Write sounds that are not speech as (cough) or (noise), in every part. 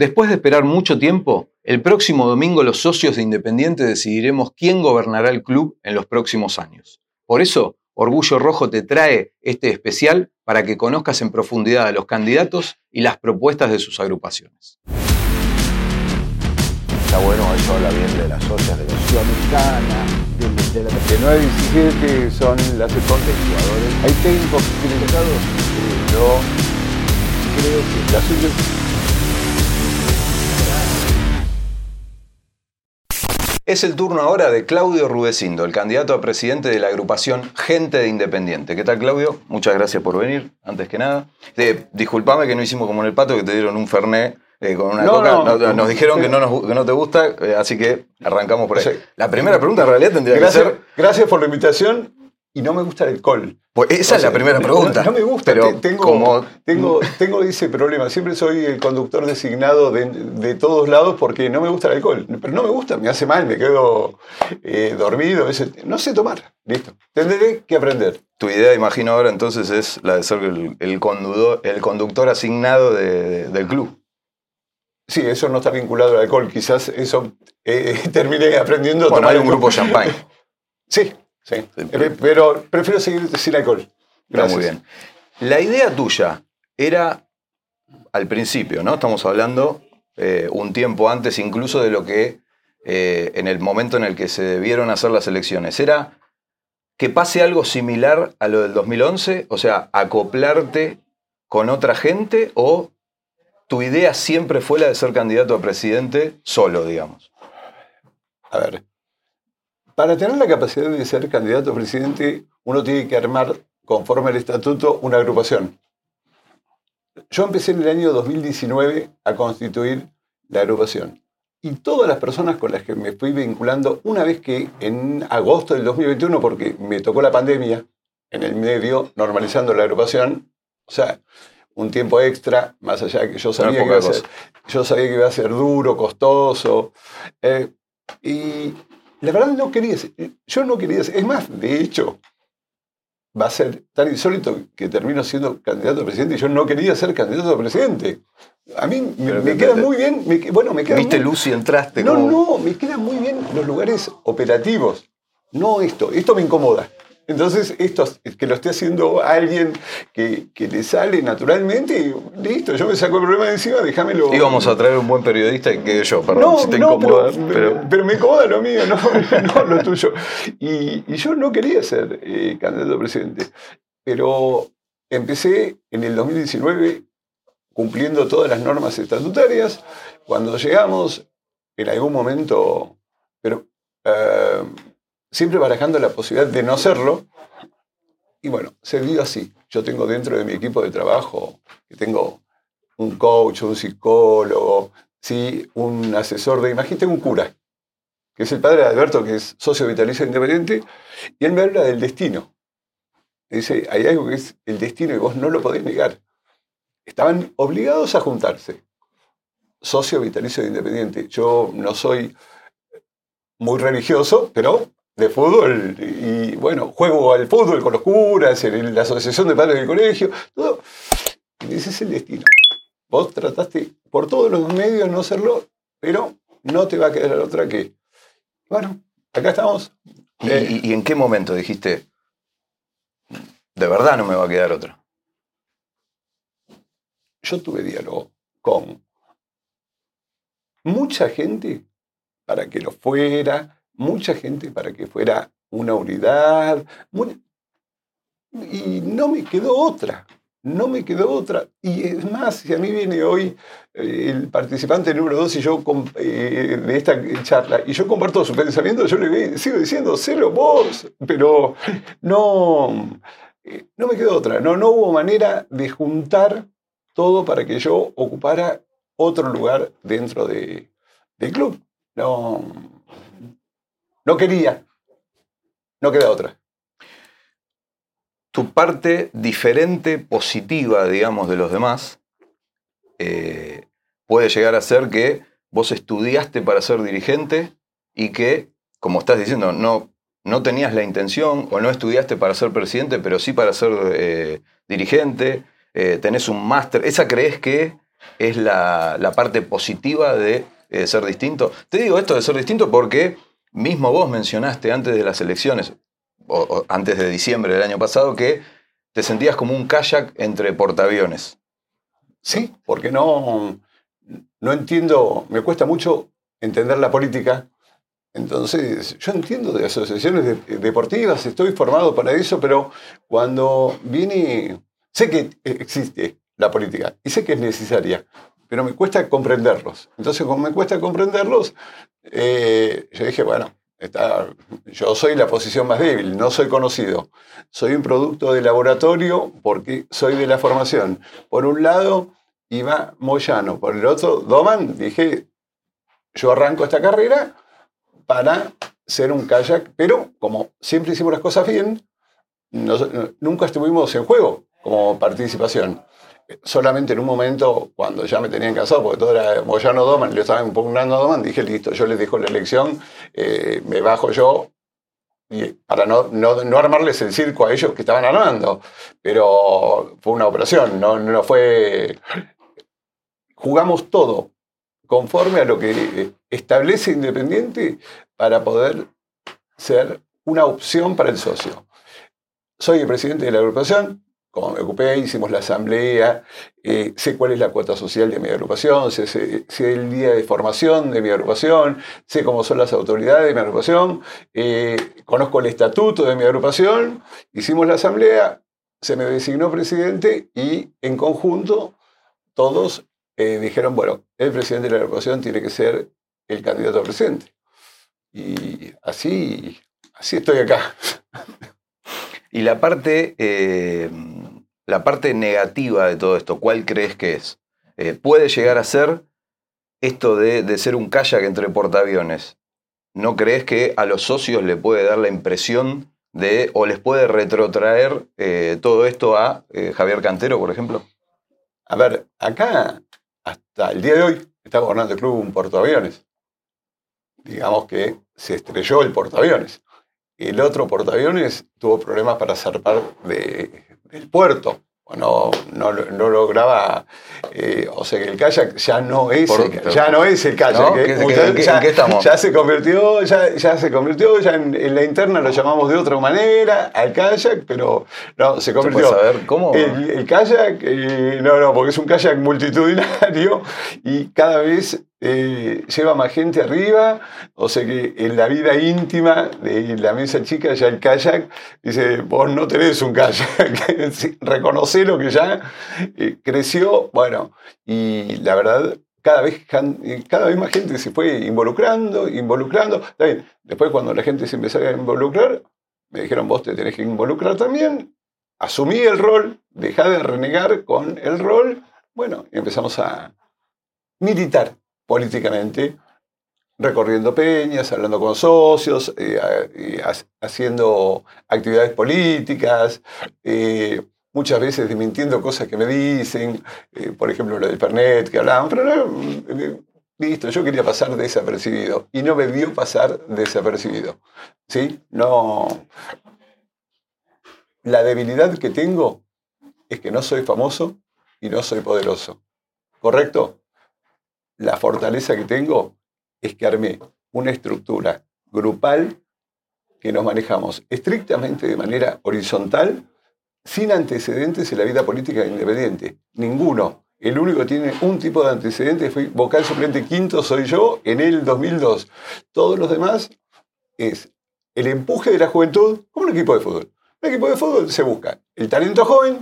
Después de esperar mucho tiempo, el próximo domingo los socios de Independiente decidiremos quién gobernará el club en los próximos años. Por eso, Orgullo Rojo te trae este especial para que conozcas en profundidad a los candidatos y las propuestas de sus agrupaciones. Está bueno, eso habla bien de las socias de la Sudamericana, de, la que 9 17 son las esposas jugadores. Hay técnicos que tienen casados, yo creo que la Es el turno ahora de Claudio Rubecindo, el candidato a presidente de la agrupación Gente de Independiente. ¿Qué tal, Claudio? Muchas gracias por venir, antes que nada. Eh, disculpame que no hicimos como en el pato, que te dieron un fernet eh, con una coca. nos, dijeron que no, no te gusta, eh, así que arrancamos por ahí. La primera pregunta en realidad tendría que ser... Gracias por la invitación y no me gusta el alcohol. Pues esa es la primera pregunta. No, me gusta, pero tengo, tengo, (laughs) tengo ese problema. Siempre soy el conductor designado de, todos lados porque no me gusta el alcohol. Pero no me gusta, me hace mal, me quedo eh, dormido. No sé tomar. Listo. Tendré que aprender. Tu idea, imagino ahora, entonces, es la de ser el, conductor, el conductor asignado del club. Sí, eso no está vinculado al alcohol. Quizás eso eh, (laughs) termine aprendiendo a tomar. hay un grupo champagne. (laughs) Sí, Sí, pero prefiero seguir sin alcohol. Gracias. muy bien. La idea tuya era al principio, ¿no? Estamos hablando eh, un tiempo antes incluso de lo que eh, en el momento en el que se debieron hacer las elecciones. Era que pase algo similar a lo del 2011, o sea, acoplarte con otra gente o tu idea siempre fue la de ser candidato a presidente solo, digamos. A ver, para tener la capacidad de ser candidato a presidente, uno tiene que armar, conforme al estatuto, una agrupación. Yo empecé en el año 2019 a constituir la agrupación. Y todas las personas con las que me fui vinculando, una vez que en agosto del 2021, porque me tocó la pandemia en el medio, normalizando la agrupación, o sea, un tiempo extra, más allá de que yo sabía, que iba, a ser, yo sabía que iba a ser duro, costoso, eh, y la verdad no quería ser, yo no quería ser, es más, de hecho, va a ser tan insólito que termino siendo candidato a presidente y yo no quería ser candidato a presidente. A mí me, queda muy bien, bueno, me queda ¿Viste luz y entraste? No, no, me quedan muy bien los lugares operativos, no esto, esto me incomoda. Entonces, esto que lo esté haciendo alguien que, le sale naturalmente, listo, yo me saco el problema de encima, déjamelo. Íbamos a traer un buen periodista que yo, perdón, si te incomoda. Pero, me incomoda lo mío, no, (laughs) lo tuyo. Y, yo no quería ser eh, candidato a presidente, pero empecé en el 2019 cumpliendo todas las normas estatutarias. Cuando llegamos, en algún momento, pero eh, siempre barajando la posibilidad de no serlo. Y bueno, se dio así. Yo tengo dentro de mi equipo de trabajo, que tengo un coach, un psicólogo, ¿sí? un asesor de imagen, un cura, que es el padre de Alberto, que es socio vitalicio independiente, y él me habla del destino. dice, hay algo que es el destino y vos no lo podés negar. Estaban obligados a juntarse. Socio vitalicio independiente. Yo no soy muy religioso, pero de fútbol y bueno, juego al fútbol con los curas, en la asociación de padres del colegio, todo. Y ese es el destino. Vos trataste por todos los medios no serlo, pero no te va a quedar otra que, bueno, acá estamos. ¿Y, eh, ¿Y, en qué momento dijiste, de verdad no me va a quedar otra? Yo tuve diálogo con mucha gente para que lo fuera, mucha gente para que fuera una unidad. y no me quedó otra, no me quedó otra. Y es más, si a mí viene hoy eh, el participante número dos y yo eh, de esta charla y yo comparto su pensamiento, yo le sigo diciendo, celo vos, pero no, eh, no me quedó otra. No, no hubo manera de juntar todo para que yo ocupara otro lugar dentro de, del club. No, no quería. No queda otra. Tu parte diferente, positiva, digamos, de los demás, eh, puede llegar a ser que vos estudiaste para ser dirigente y que, como estás diciendo, no, no tenías la intención o no estudiaste para ser presidente, pero sí para ser eh, dirigente, eh, tenés un máster. ¿Esa crees que es la, la parte positiva de eh, ser distinto? Te digo esto de ser distinto porque mismo vos mencionaste antes de las elecciones, o, antes de diciembre del año pasado, que te sentías como un kayak entre portaaviones. Sí, porque no, no entiendo, me cuesta mucho entender la política. Entonces, yo entiendo de asociaciones de- deportivas, estoy formado para eso, pero cuando viene, sé que existe la política y sé que es necesaria, pero me cuesta comprenderlos. Entonces, como me cuesta comprenderlos, eh, yo dije, bueno, está, yo soy la posición más débil, no soy conocido. Soy un producto de laboratorio porque soy de la formación. Por un lado, iba Moyano, por el otro, Doman, dije, yo arranco esta carrera para ser un kayak, pero como siempre hicimos las cosas bien, nunca estuvimos en juego como participación. Solamente en un momento, cuando ya me tenían cansado, porque todo era Moyano Doman, le estaban impugnando a Doman, dije, listo, yo les dejo la elección, eh, me bajo yo, y para no, no, no armarles el circo a ellos que estaban armando. Pero fue una operación, no, no fue... Jugamos todo conforme a lo que establece Independiente para poder ser una opción para el socio. Soy el presidente de la agrupación, como me ocupé, hicimos la asamblea, eh, sé cuál es la cuota social de mi agrupación, sé, el día de formación de mi agrupación, sé cómo son las autoridades de mi agrupación, eh, conozco el estatuto de mi agrupación, hicimos la asamblea, se me designó presidente y en conjunto todos eh, dijeron, bueno, el presidente de la agrupación tiene que ser el candidato a presidente. Y así, así estoy acá. (laughs) Y la parte, eh, la parte negativa de todo esto, ¿cuál crees que es? Eh, ¿Puede llegar a ser esto de, de ser un kayak entre portaaviones? ¿No crees que a los socios le puede dar la impresión de, o les puede retrotraer eh, todo esto a Javier Cantero, por ejemplo? A ver, acá, hasta el día de hoy, está gobernando el club un portaaviones. Digamos que se estrelló el portaaviones. El otro portaaviones tuvo problemas para zarpar de- del puerto. No, no, no lograba, eh, o sea que el kayak ya no es, Por- el, ya no es el kayak. ¿No? ¿eh? ¿Qué- ya, en qué estamos? ya se convirtió, ya, ya se convirtió, ya en, en la interna lo llamamos de otra manera, al kayak, pero no, se ¿Se convirtió. puede saber cómo? El, el kayak, eh, no, no, porque es un kayak multitudinario y cada vez eh, lleva más gente arriba, o sea que en la vida íntima de la mesa chica ya el kayak dice, vos no tenés un kayak, (laughs) Sí, reconocelo que ya eh, creció, bueno, y la verdad... Cada vez, eh, cada vez más gente se fue involucrando, involucrando. Después cuando la gente se empezó a involucrar, me dijeron, vos te tenés que involucrar también asumí el rol, dejá de renegar con el rol, bueno, empezamos a militar políticamente, recorriendo peñas, hablando con socios, eh, haciendo actividades políticas, eh, muchas veces desmintiendo cosas que me dicen, eh, por ejemplo lo del Pernet que hablaban, pero no, listo, yo quería pasar desapercibido y no me dio pasar desapercibido. ¿Sí? No, la debilidad que tengo es que no soy famoso y no soy poderoso. ¿Correcto? La fortaleza que tengo es que armé una estructura grupal que nos manejamos estrictamente de manera horizontal, sin antecedentes en la vida política independiente. Ninguno. El único que tiene un tipo de antecedentes fue vocal suplente quinto, soy yo, en el 2002. Todos los demás es el empuje de la juventud como un equipo de fútbol. Un equipo de fútbol se busca el talento joven,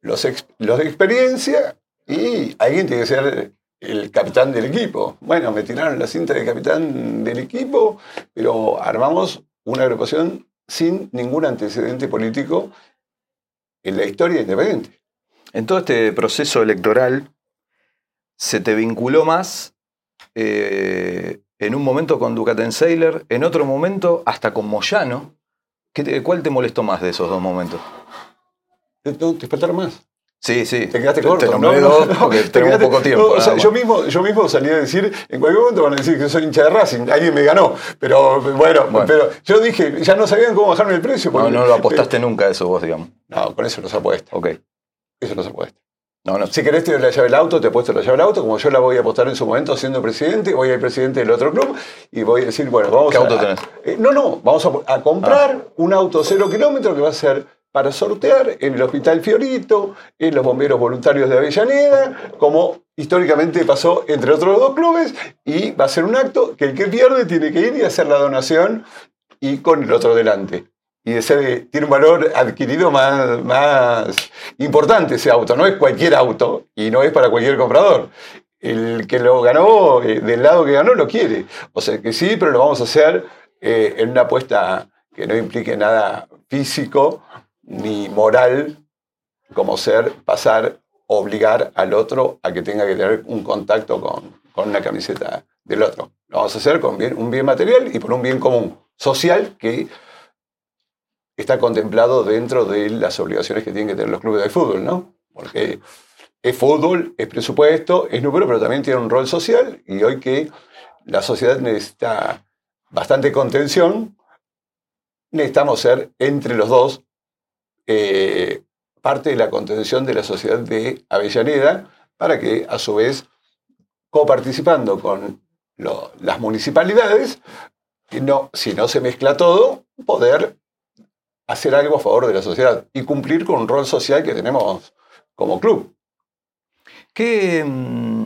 los, los de experiencia y alguien tiene que ser el capitán del equipo. Bueno, me tiraron la cinta de capitán del equipo, pero armamos una agrupación sin ningún antecedente político en la historia independiente. En todo este proceso electoral, ¿se te vinculó más eh, en un momento con Ducatenseiler, en otro momento hasta con Moyano? ¿Qué te- ¿Cuál te molestó más de esos dos momentos? ¿Te, te faltaron más? Sí, sí. Te quedaste corto. Te nombré dos (laughs) porque te tenemos quedaste- poco tiempo. no, o sea, nada yo, mismo, yo mismo salí a decir, en cualquier momento van a decir que soy hincha de Racing, alguien me ganó. Pero bueno, Bueno. pero yo dije, ya no sabían cómo bajarme el precio. no, porque- no lo apostaste nunca a eso vos, digamos. No, con eso no se apuesta. Ok. Eso no se apuesta. No, no. Si querés te doy la llave del auto, te he puesto la llave del auto, como yo la voy a apostar en su momento siendo presidente, voy al presidente del otro club y voy a decir, bueno, vamos ¿Qué a... auto tenés? Eh, no, no, vamos a, a comprar un auto cero kilómetro que va a ser para sortear en el Hospital Fiorito, en los bomberos voluntarios de Avellaneda, como históricamente pasó entre otros dos clubes, y va a ser un acto que el que pierde tiene que ir y hacer la donación y con el otro delante. Y ese tiene un valor adquirido más, más importante ese auto, no es cualquier auto y no es para cualquier comprador. El que lo ganó, eh, del lado que ganó, lo quiere. O sea que sí, pero lo vamos a hacer eh, en una apuesta que no implique nada físico ni moral, como ser pasar, obligar al otro a que tenga que tener un contacto con, con una camiseta del otro. Lo vamos a hacer con un bien material y por un bien común, social, que está contemplado dentro de las obligaciones que tienen que tener los clubes de fútbol, ¿no? Porque es fútbol, es presupuesto, es número, pero también tiene un rol social y hoy que la sociedad necesita bastante contención, necesitamos ser entre los dos eh, parte de la contención de la sociedad de Avellaneda para que a su vez coparticipando con las municipalidades, no, si no se mezcla todo, poder hacer algo a favor de la sociedad y cumplir con un rol social que tenemos como club. ¿Qué, mm,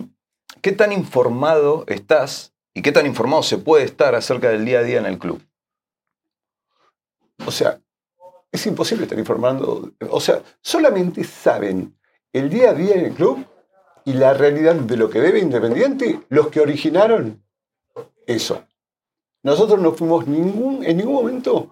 ¿Qué tan informado estás y qué tan informado se puede estar acerca del día a día en el club? O sea, es imposible estar informando. O sea, solamente saben el día a día en el club y la realidad de lo que debe Independiente los que originaron eso. Nosotros no fuimos ningún, en ningún momento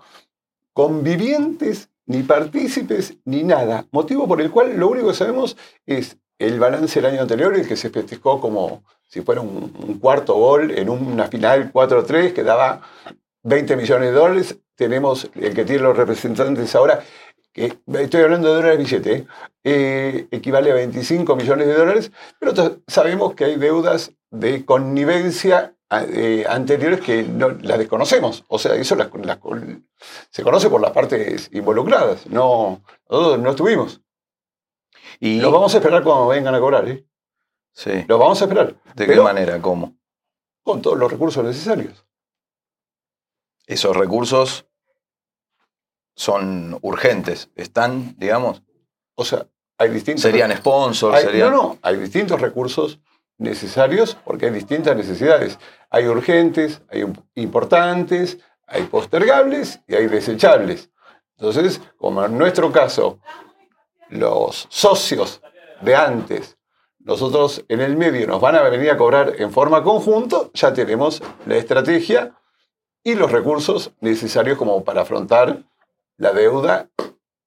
convivientes, ni partícipes, ni nada. Motivo por el cual lo único que sabemos es el balance del año anterior, el que se festejó como si fuera un, un cuarto gol en una final 4-3 que daba 20 millones de dólares. Tenemos el que tiene los representantes ahora, que estoy hablando de dólares billete, ¿eh? Eh, equivale a 25 millones de dólares, pero sabemos que hay deudas de connivencia eh, anteriores que no, las desconocemos. O sea, eso las- las- se conoce por las partes involucradas. No, nosotros no estuvimos. Y, Los vamos a esperar cuando vengan a cobrar. ¿eh? sí. Los vamos a esperar. ¿De qué manera? ¿Cómo? Con todos los recursos necesarios. Esos recursos son urgentes. Están, digamos, O sea, hay distintos... serían sponsors, Hay- serían... No, no, hay distintos recursos necesarios porque hay distintas necesidades. Hay urgentes, hay im- importantes, hay postergables y hay desechables. Entonces, como en nuestro caso, los socios de antes, nosotros en el medio nos van a venir a cobrar en forma conjunto, ya tenemos la estrategia y los recursos necesarios como para afrontar la deuda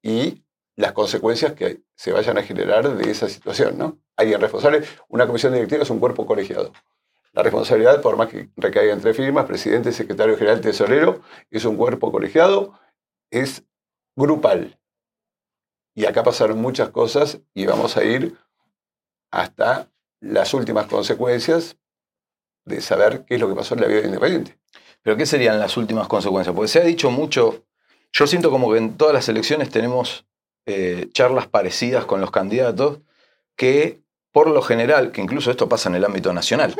y las consecuencias que se vayan a generar de esa situación, ¿no? Alguien responsable, una comisión directiva es un cuerpo colegiado. La responsabilidad, por más que recaiga entre firmas, presidente, secretario general, tesorero, es un cuerpo colegiado, es grupal. Y acá pasaron muchas cosas y vamos a ir hasta las últimas consecuencias de saber qué es lo que pasó en la vida de Independiente. Pero ¿qué serían las últimas consecuencias? Porque se ha dicho mucho, yo siento como que en todas las elecciones tenemos eh, charlas parecidas con los candidatos que por lo general, que incluso esto pasa en el ámbito nacional,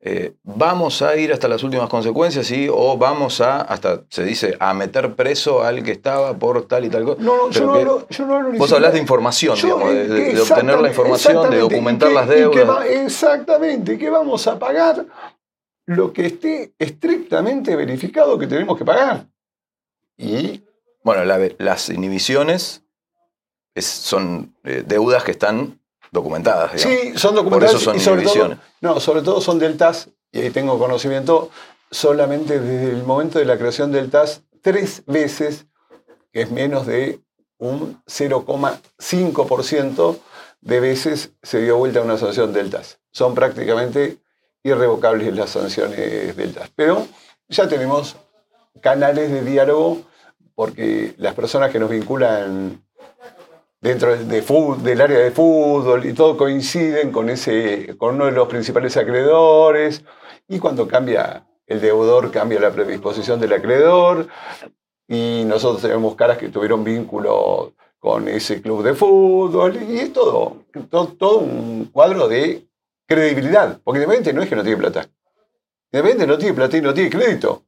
eh, vamos a ir hasta las últimas consecuencias y o vamos a, hasta se dice, a meter preso al que estaba por tal y tal cosa. No, no, yo no hablo, yo no hablo Vos siquiera- hablas de información, Yo, digamos, de, de- obtener la información, de documentar las deudas. va- exactamente, que vamos a pagar lo que esté estrictamente verificado que tenemos que pagar. Y Bueno, la- las inhibiciones es- son eh, deudas que están documentadas. digamos. sí, son documentadas Por eso son y sobre todo, inhibiciones. no, sobre todo son del TAS, y ahí tengo conocimiento solamente desde el momento de la creación del TAS, tres veces, que es menos de un 0,5% de veces se dio vuelta una sanción del TAS. Son prácticamente irrevocables las sanciones del TAS. Pero ya tenemos canales de diálogo porque las personas que nos vinculan dentro de fut- del área de fútbol y todo coinciden con, ese, con uno de los principales acreedores y cuando cambia el deudor cambia la predisposición del acreedor y nosotros tenemos caras que tuvieron vínculo con ese club de fútbol y es todo, todo, un cuadro de credibilidad. Porque Independiente no es que no tiene plata. Independiente no tiene plata y no tiene crédito.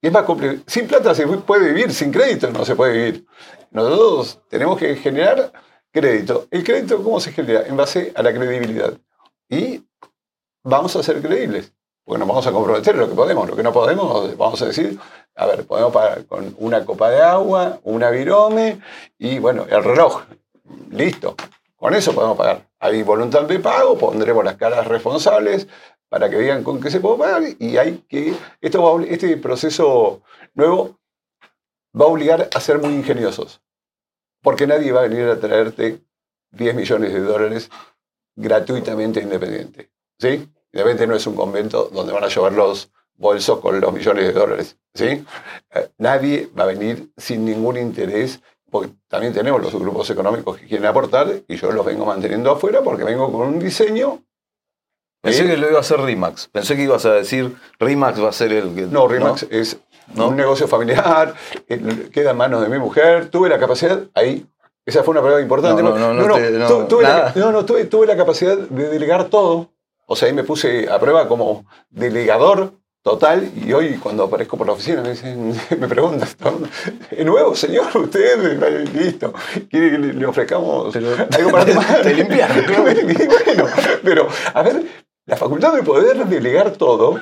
Es más. Sin plata se puede vivir, sin crédito no se puede vivir. Nosotros tenemos que generar crédito. ¿El crédito cómo se genera? En base a la credibilidad. Y vamos a ser creíbles. Porque nos vamos a comprometer lo que podemos. Lo que no podemos, vamos a decir, a ver, podemos pagar con una copa de agua, una virome y, bueno, el reloj. Listo. Con eso podemos pagar. Hay voluntad de pago, pondremos las caras responsables para que digan con qué se puede pagar y hay que... Este proceso nuevo va a obligar a ser muy ingeniosos. Porque nadie va a venir a traerte 10 millones de dólares gratuitamente independiente. ¿Sí? Independiente no es un convento donde van a llevar los bolsos con los millones de dólares. ¿sí? Eh, nadie va a venir sin ningún interés, porque también tenemos los grupos económicos que quieren aportar y yo los vengo manteniendo afuera porque vengo con un diseño. Pensé que lo iba a hacer Rimax. Pensé que ibas a decir Rimax va a ser el que. No, Rimax es un negocio familiar, queda en manos de mi mujer. Tuve la capacidad, ahí esa fue una prueba importante. No, no, no, no, tuve, la, no, tuve, tuve, la capacidad de delegar todo. O sea, ahí me puse a prueba como delegador total y hoy cuando aparezco por la oficina me dicen, (laughs) me preguntan, ¿de nuevo, señor? Usted, (laughs) listo, quiere que le, ofrezcamos algo para (laughs) tomar. Te limpiar. bueno, pero, a ver, la facultad de poder delegar todo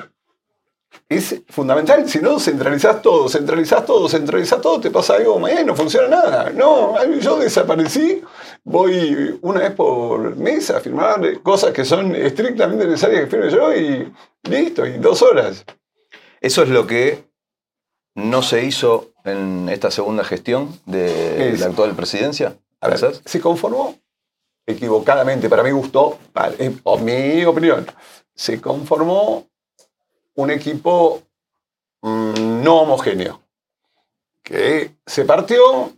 es fundamental. Si no, centralizás todo, centralizás todo, centralizás todo, te pasa algo, mañana no funciona nada. No, yo desaparecí, voy una vez por mes a firmar cosas que son estrictamente necesarias que firme yo y listo, y dos horas. Eso es lo que no se hizo en esta segunda gestión de la actual presidencia. A ver, se conformó equivocadamente, para mí gustó, o mi opinión, se conformó un equipo mm, no homogéneo, que se partió,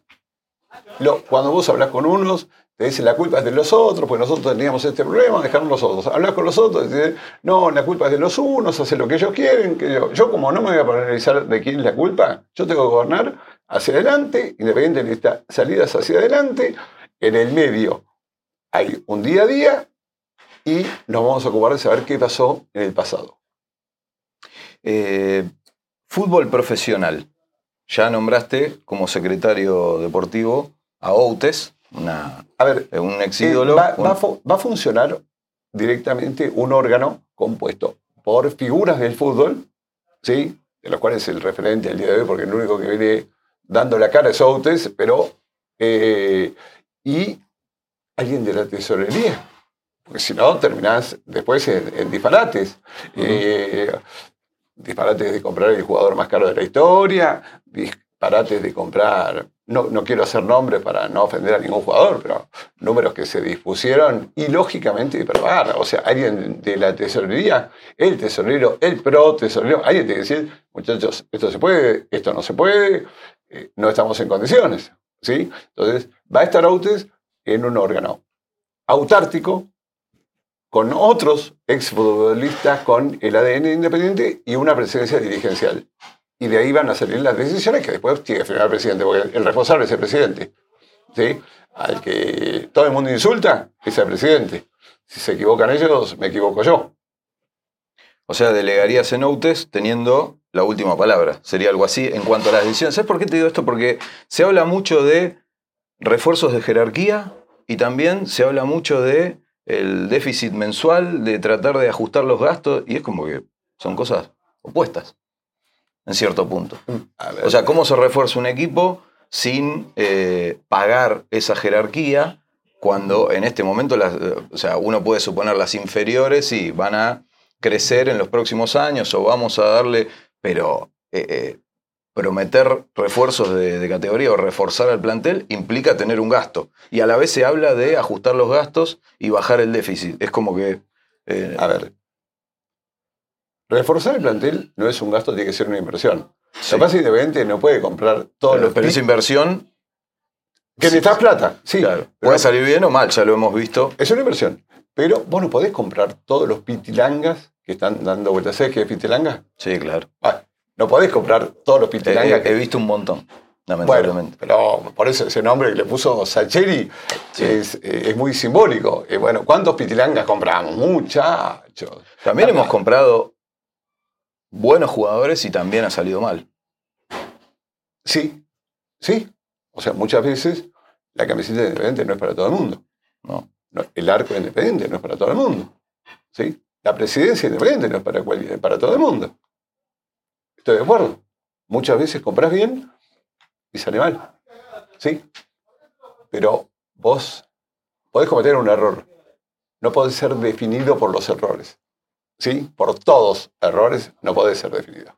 cuando vos hablas con unos, te dicen la culpa es de los otros, pues nosotros teníamos este problema, dejaron los otros. Hablas con los otros, dicen, no, la culpa es de los unos, hacen lo que ellos quieren. Que yo, yo como no me voy a analizar de quién es la culpa, yo tengo que gobernar hacia adelante, independiente de estas salidas hacia adelante, en el medio hay un día a día y nos vamos a ocupar de saber qué pasó en el pasado. Eh, fútbol profesional. Ya nombraste como secretario deportivo a Outes, una, a ver, eh, un ex ídolo. va, a funcionar directamente un órgano compuesto por figuras del fútbol, ¿sí? de los cuales es el referente al día de hoy, porque el único que viene dando la cara es Outes, pero. Eh, y alguien de la tesorería. Porque si no, terminás después en, disparates disparates de comprar el jugador más caro de la historia, disparates de comprar, no, no quiero hacer nombres para no ofender a ningún jugador, pero números que se dispusieron y lógicamente hiperpagar. O sea, alguien de la tesorería, el tesorero, el pro tesorero, alguien tiene que decir, muchachos, esto se puede, esto no se puede, eh, no estamos en condiciones. ¿sí? Entonces, va a estar Autes en un órgano autártico, con otros exfutbolistas con el ADN independiente y una presencia dirigencial. Y de ahí van a salir las decisiones que después tiene que firmar el presidente, porque el responsable es el presidente. ¿sí? Al que todo el mundo insulta es el presidente. Si se equivocan ellos, me equivoco yo. O sea, delegarías en UTES teniendo la última palabra. Sería algo así en cuanto a las decisiones. ¿Sabes por qué te digo esto? Porque se habla mucho de refuerzos de jerarquía y también se habla mucho de el déficit mensual, de tratar de ajustar los gastos, y es como que son cosas opuestas, en cierto punto. Mm, o sea, ¿cómo se refuerza un equipo sin eh, pagar esa jerarquía cuando en este momento, las, o sea, uno puede suponer las inferiores y van a crecer en los próximos años o vamos a darle, pero eh, eh, prometer refuerzos de, categoría o reforzar al plantel implica tener un gasto. Y a la vez se habla de ajustar los gastos y bajar el déficit. Es como que... Eh, a ver, reforzar el plantel no es un gasto, tiene que ser una inversión. Sí. Lo que no puede comprar todos los... Pero esa inversión... Que necesitas plata, sí. Claro. Puede salir bien o mal, ya lo hemos visto. Es una inversión. Pero vos no podés comprar todos los pitilangas que están dando vueltas. ¿Sabes qué es pitilanga? Sí, claro. Ah, no podés comprar todos los pitilangas. He, visto un montón. lamentablemente. pero por eso ese nombre que le puso Sacheri es, es, muy simbólico. Y bueno, ¿cuántos pitilangas compramos? Muchachos. También hemos comprado buenos jugadores y también ha salido mal. Sí, sí. O sea, muchas veces la camiseta independiente no es para todo el mundo. No. el arco independiente no es para todo el mundo. ¿sí? La presidencia independiente no es para, para todo el mundo. Estoy de acuerdo. Muchas veces compras bien y sale mal. ¿Sí? Pero vos podés cometer un error. No podés ser definido por los errores. ¿Sí? Por todos errores no podés ser definido.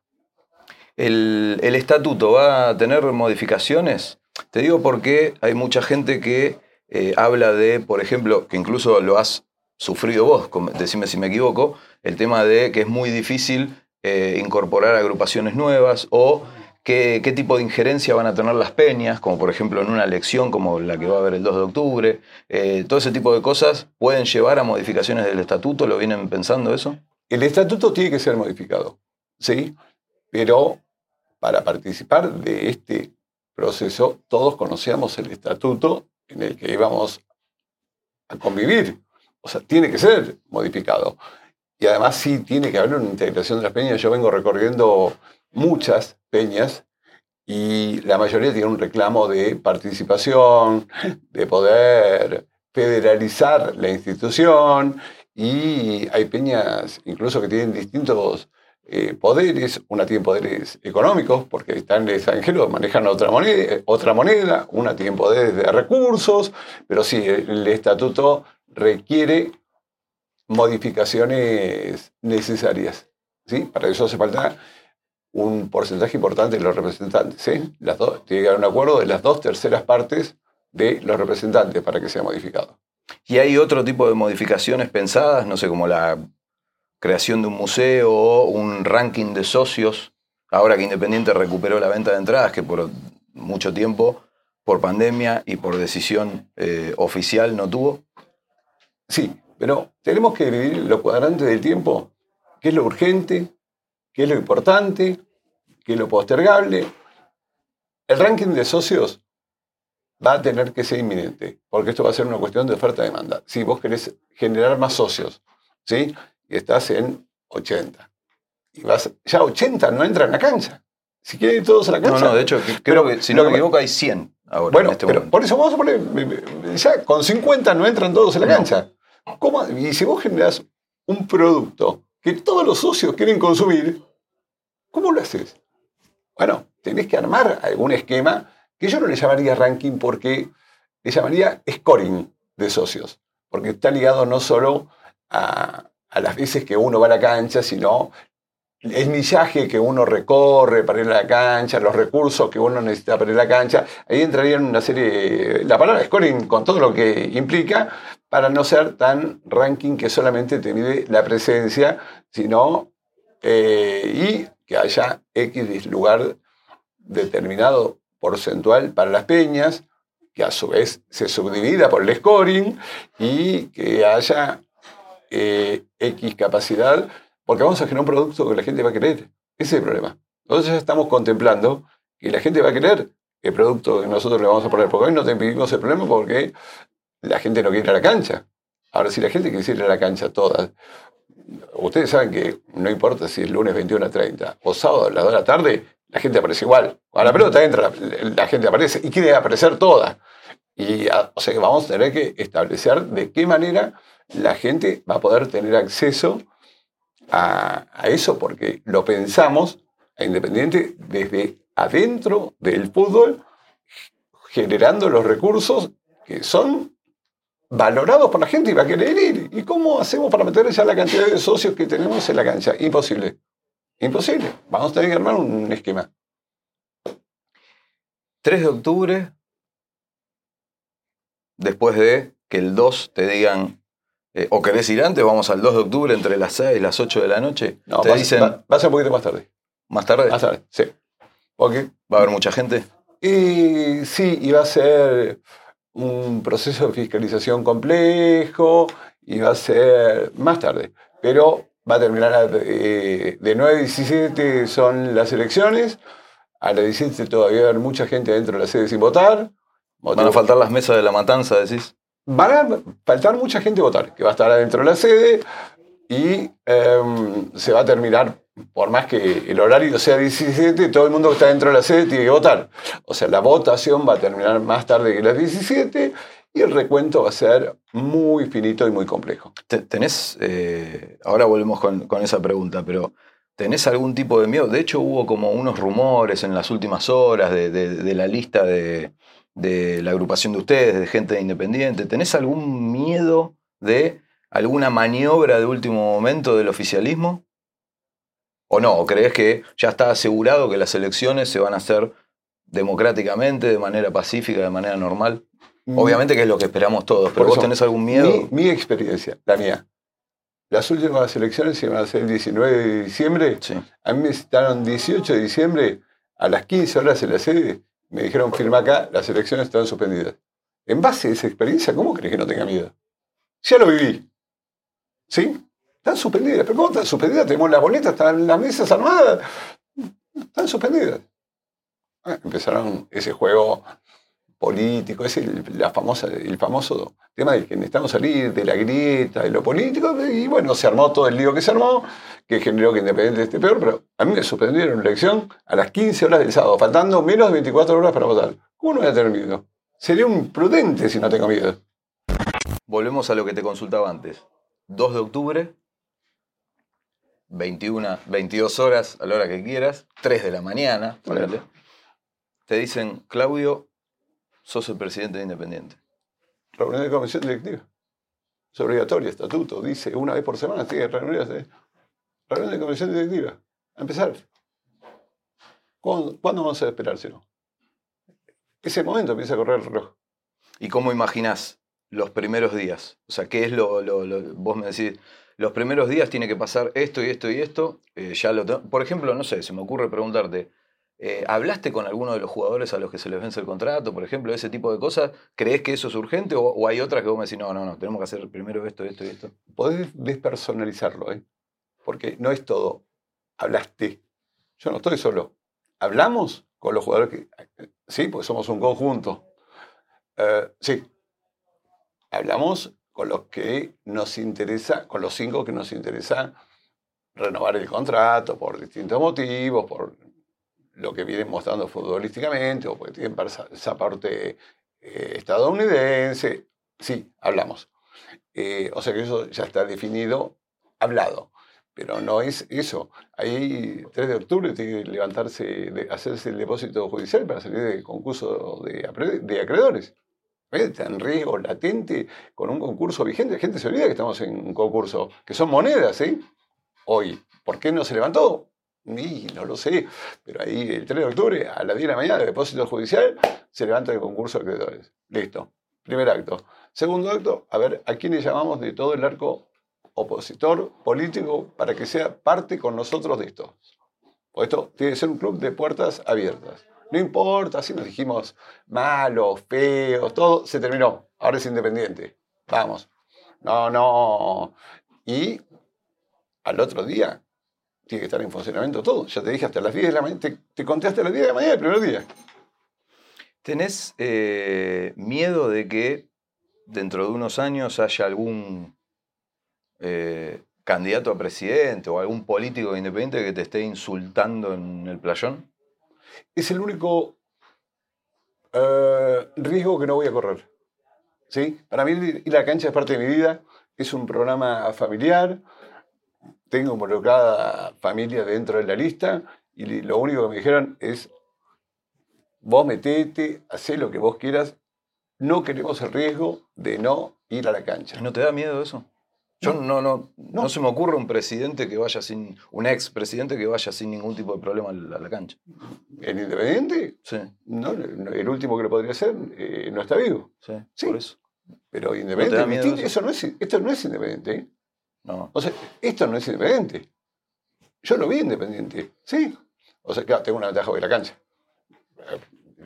¿El, estatuto va a tener modificaciones? Te digo porque hay mucha gente que eh, habla de, por ejemplo, que incluso lo has sufrido vos, decime si me equivoco, el tema de que es muy difícil eh, incorporar agrupaciones nuevas o qué, tipo de injerencia van a tener las peñas, como por ejemplo en una elección como la que va a haber el 2 de octubre. Eh, todo ese tipo de cosas pueden llevar a modificaciones del estatuto, ¿lo vienen pensando eso? El estatuto tiene que ser modificado, ¿sí? Pero para participar de este proceso, todos conocíamos el estatuto en el que íbamos a convivir. O sea, tiene que ser modificado. Y además sí tiene que haber una integración de las peñas. Yo vengo recorriendo muchas peñas y la mayoría tiene un reclamo de participación, de poder federalizar la institución. Y hay peñas incluso que tienen distintos eh, poderes, una tiene poderes económicos, porque están en el extranjero, manejan otra moneda, otra moneda, una tiene poderes de recursos, pero sí, el, estatuto requiere modificaciones necesarias. ¿sí? Para eso hace falta un porcentaje importante de los representantes. ¿sí? Las dos, tiene que haber un acuerdo de las dos terceras partes de los representantes para que sea modificado. ¿Y hay otro tipo de modificaciones pensadas? No sé, como la creación de un museo o un ranking de socios, ahora que Independiente recuperó la venta de entradas, que por mucho tiempo, por pandemia y por decisión eh, oficial no tuvo? Sí, pero tenemos que dividir los cuadrantes del tiempo, qué es lo urgente, qué es lo importante, qué es lo postergable. El ranking de socios va a tener que ser inminente, porque esto va a ser una cuestión de oferta-demanda. Si vos querés generar más socios, ¿sí? y estás en 80. Y vas, ya 80 no entran a la cancha. Si quieren ir todos a la cancha. No, no, de hecho, creo que si no me equivoco hay 100 ahora. Bueno, este pero por eso vamos a poner, ya con 50 no entran todos a la cancha. ¿Cómo? Y si vos generás un producto que todos los socios quieren consumir, ¿cómo lo haces? Bueno, tenés que armar algún esquema que yo no le llamaría ranking porque le llamaría scoring de socios, porque está ligado no solo a, a las veces que uno va a la cancha, sino el millaje que uno recorre para ir a la cancha, los recursos que uno necesita para ir a la cancha, ahí entrarían una serie, la palabra scoring con todo lo que implica, para no ser tan ranking que solamente te mide la presencia, sino eh, y que haya X lugar determinado porcentual para las peñas, que a su vez se subdivida por el scoring y que haya eh, X capacidad, porque vamos a generar un producto que la gente va a querer. Ese es el problema. Nosotros ya estamos contemplando que la gente va a querer el producto que nosotros le vamos a poner, porque hoy no tenemos el problema porque la gente no quiere ir a la cancha. Ahora, si la gente quisiera ir a la cancha toda, ustedes saben que no importa si es lunes 21 a 30 o sábado a las 2 de la tarde, la gente aparece igual. A la pelota entra, la, gente aparece y quiere aparecer toda. Y, o sea que vamos a tener que establecer de qué manera la gente va a poder tener acceso a, eso porque lo pensamos a Independiente desde adentro del fútbol, generando los recursos que son valorados por la gente y va a querer ir. ¿Y cómo hacemos para meter ya la cantidad de socios que tenemos en la cancha? Imposible. Imposible. Vamos a tener que armar un esquema. 3 de octubre, después de que el 2 te digan eh, ¿O querés ir antes? Vamos al 2 de octubre entre las 6 y las 8 de la noche. No, va, dicen, va, a ser un poquito más tarde. ¿Más tarde? Más tarde, sí. ¿Va a haber mucha gente? Y sí, y va a ser un proceso de fiscalización complejo y va a ser más tarde. Pero va a terminar de, de 9 a 17 son las elecciones. A las 17 todavía va a haber mucha gente dentro de la sede sin votar. Van a faltar las mesas de la matanza, decís. Van a faltar mucha gente a votar, que va a estar adentro de la sede y em, se va a terminar, por más que el horario sea 17, todo el mundo que está dentro de la sede tiene que votar. O sea, la votación va a terminar más tarde que las 17 y el recuento va a ser muy finito y muy complejo. Tenés, eh, ahora volvemos con, esa pregunta, pero ¿tenés algún tipo de miedo? De hecho, hubo como unos rumores en las últimas horas de, la lista de, de, la agrupación de ustedes, de gente independiente. ¿Tenés algún miedo de alguna maniobra de último momento del oficialismo? ¿O no? ¿O crees que ya está asegurado que las elecciones se van a hacer democráticamente, de manera pacífica, de manera normal? Mm. Obviamente que es lo que esperamos todos, pero vos tenés algún miedo. Mi, experiencia, la mía. Las últimas elecciones se iban a hacer el 19 de diciembre. A mí me citaron 18 de diciembre a las 15 horas en la sede. Me dijeron, firma acá, las elecciones están suspendidas. En base a esa experiencia, ¿cómo crees que no tenga miedo? Ya lo viví. ¿Sí? Están suspendidas. ¿Pero cómo están suspendidas? Tenemos las boletas, están las mesas armadas. Están suspendidas. Ah, empezaron ese juego político, es el, la famosa, el famoso tema de que necesitamos salir de la grieta, de lo político, y bueno, se armó todo el lío que se armó, que generó que Independiente esté peor, pero a mí me suspendieron la elección a las 15 horas del sábado, faltando menos de 24 horas para votar. ¿Cómo no voy a tener miedo? Sería un prudente si no tengo miedo. Volvemos a lo que te consultaba antes. 2 de octubre, 21, 22 horas a la hora que quieras, 3 de la mañana, te dicen, Claudio, sos el presidente de Independiente. Reunión de comisión directiva. Es obligatoria, estatuto, dice una vez por semana, sigue reuniones de, reunión de comisión directiva. A empezar. ¿Cuándo, vamos a esperárselo? Ese momento empieza a correr el reloj. ¿Y cómo imaginás los primeros días? O sea, ¿qué es lo, vos me decís, los primeros días tiene que pasar esto y esto y esto, eh, ya lo Por ejemplo, no sé, se me ocurre preguntarte, eh, ¿Hablaste con alguno de los jugadores a los que se les vence el contrato, por ejemplo, ese tipo de cosas? ¿Crees que eso es urgente o, hay otras que vos me decís, no, no, no, tenemos que hacer primero esto, esto y esto? Podés despersonalizarlo, ¿eh? porque no es todo. Hablaste. Yo no estoy solo. Hablamos con los jugadores que. Sí, pues somos un conjunto. Eh, sí. Hablamos con los que nos interesa, con los cinco que nos interesa renovar el contrato por distintos motivos, por lo que vienen mostrando futbolísticamente, o porque tienen esa parte eh, estadounidense. Sí, hablamos. Eh, o sea que eso ya está definido, hablado. Pero no es eso. Ahí, 3 de octubre, tiene que levantarse, hacerse el depósito judicial para salir del concurso de acreedores. Está en riesgo latente con un concurso vigente. La gente se olvida que estamos en un concurso, que son monedas, ¿eh? Hoy. ¿Por qué no se levantó? Y no lo sé, pero ahí el 3 de octubre a las 10 de la mañana, el depósito judicial, se levanta el concurso de acreedores. Listo. Primer acto. Segundo acto, a ver a quiénes llamamos de todo el arco opositor político para que sea parte con nosotros de esto. Esto tiene que ser un club de puertas abiertas. No importa si nos dijimos malos, feos, todo se terminó. Ahora es independiente. Vamos. No, no. Y al otro día tiene que estar en funcionamiento todo. Ya te dije hasta las 10 de la mañana, te, conté hasta las 10 de la mañana el primer día. ¿Tenés eh, miedo de que dentro de unos años haya algún eh, candidato a presidente o algún político independiente que te esté insultando en el playón? Es el único eh, riesgo que no voy a correr. ¿Sí? Para mí ir a la cancha es parte de mi vida, es un programa familiar, tengo involucrada familia dentro de la lista y lo único que me dijeron es, vos metete, hacé lo que vos quieras, no queremos el riesgo de no ir a la cancha. ¿No te da miedo eso? Yo no, no, no, se me ocurre un presidente que vaya sin, un ex presidente que vaya sin ningún tipo de problema a la, cancha. ¿El Independiente? Sí. No, el último que lo podría hacer eh, no está vivo. Sí, por eso. Pero Independiente, eso no es, esto no es Independiente. ¿eh? No. O sea, esto no es independiente. Yo lo vi independiente, sí. O sea, claro, tengo una ventaja de la cancha.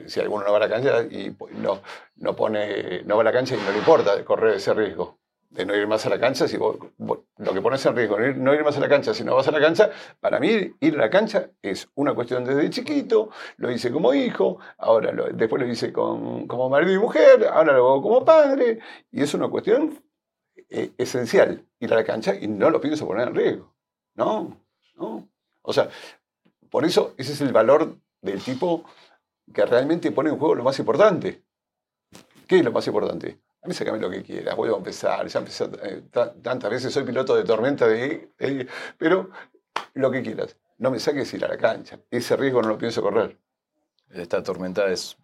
Si alguno no va a la cancha y no, no, pone, no va a la cancha y no le importa correr ese riesgo. De no ir más a la cancha, si vos, lo que pones en riesgo, no ir, más a la cancha, si no vas a la cancha, para mí ir a la cancha es una cuestión desde chiquito, lo hice como hijo, ahora después lo hice con, como marido y mujer, ahora lo hago como padre, y es una cuestión eh, esencial, ir a la cancha y no lo pienso poner en riesgo. No, no. O sea, por eso ese es el valor del tipo que realmente pone en juego lo más importante. ¿Qué es lo más importante? A mí sacame lo que quieras, vuelvo a empezar, ya empecé eh, tantas veces, soy piloto de tormenta, de, pero lo que quieras. No me saques ir a la cancha. Ese riesgo no lo pienso correr. Esta tormenta es...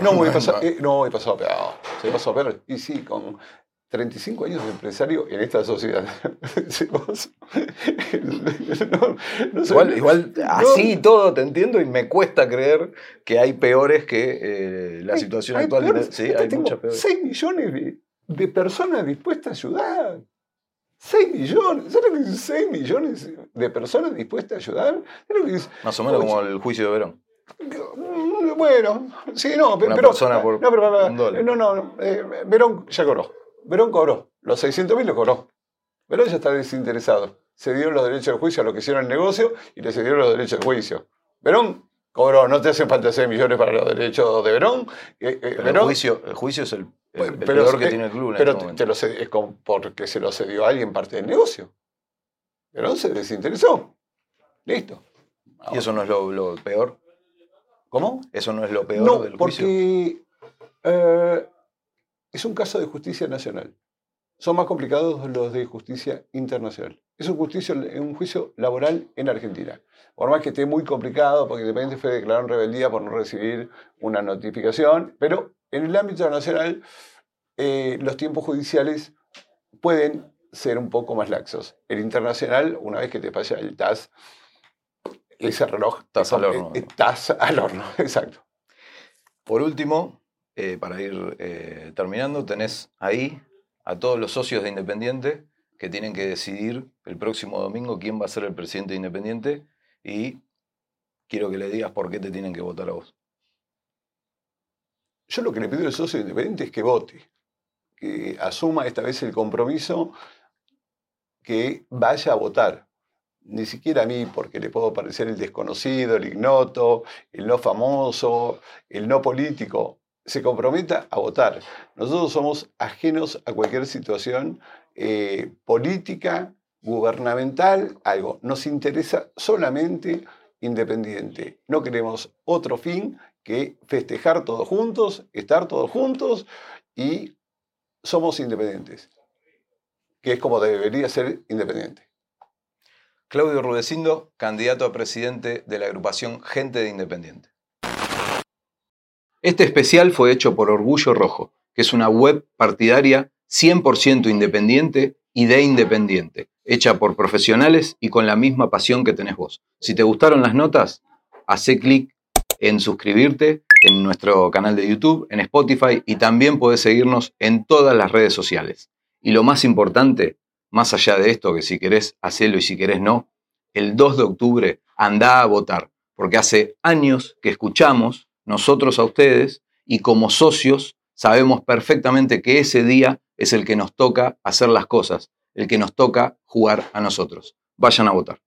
No, he pasado, eh, no, he pasado peor. He pasado peor. Y sí, con 35 años de empresario en esta sociedad. (laughs) (laughs) igual, así todo te entiendo y me cuesta creer que hay peores que eh, la situación actual. sí, hay muchas peores. 6 millones de, personas dispuestas a ayudar. 6 millones. ¿Sabes lo que es 6 millones de personas dispuestas a ayudar? Más o menos como el juicio de Verón. Bueno, sí, no, pero. Persona por no, pero, no, no, eh, Verón ya cobró. Verón cobró. Los 600 mil lo cobró. Verón ya está desinteresado. Se dio los derechos de juicio a los que hicieron el negocio y le cedieron los derechos de juicio. Verón cobró. No te hacen falta 6 millones para los derechos de Verón. Eh, eh, el, juicio, el juicio es el, el, peor que tiene el club. pero este te, lo es porque se lo cedió a alguien parte del negocio. Verón se desinteresó. Listo. ¿Y eso no es lo, peor? ¿Cómo? ¿Eso no es lo peor del juicio? Porque eh, es un caso de justicia nacional. Son más complicados los de justicia internacional. Es un, juicio, un juicio laboral en Argentina. Por más que esté muy complicado, porque Independiente fue declarado en rebeldía por no recibir una notificación, pero en el ámbito nacional eh, los tiempos judiciales pueden ser un poco más laxos. El internacional, una vez que te pasa el TAS, ese reloj... TAS al horno. TAS al horno, exacto. Por último, eh, para ir eh, terminando, tenés ahí a todos los socios de Independiente que tienen que decidir el próximo domingo quién va a ser el presidente de Independiente y quiero que le digas por qué te tienen que votar a vos. Yo lo que le pido al socio Independiente es que vote, que asuma esta vez el compromiso que vaya a votar. Ni siquiera a mí, porque le puedo parecer el desconocido, el ignoto, el no famoso, el no político se comprometa a votar. Nosotros somos ajenos a cualquier situación eh, política, gubernamental, algo. Nos interesa solamente independiente. No queremos otro fin que festejar todos juntos, estar todos juntos y somos independientes, que es como debería ser independiente. Claudio Rudecindo, candidato a presidente de la agrupación Gente de Independiente. Este especial fue hecho por Orgullo Rojo, que es una web partidaria 100% independiente y de independiente, hecha por profesionales y con la misma pasión que tenés vos. Si te gustaron las notas, hace clic en suscribirte en nuestro canal de YouTube, en Spotify y también podés seguirnos en todas las redes sociales. Y lo más importante, más allá de esto, que si querés hacerlo y si querés no, el 2 de octubre anda a votar, porque hace años que escuchamos nosotros a ustedes y como socios sabemos perfectamente que ese día es el que nos toca hacer las cosas, el que nos toca jugar a nosotros. Vayan a votar.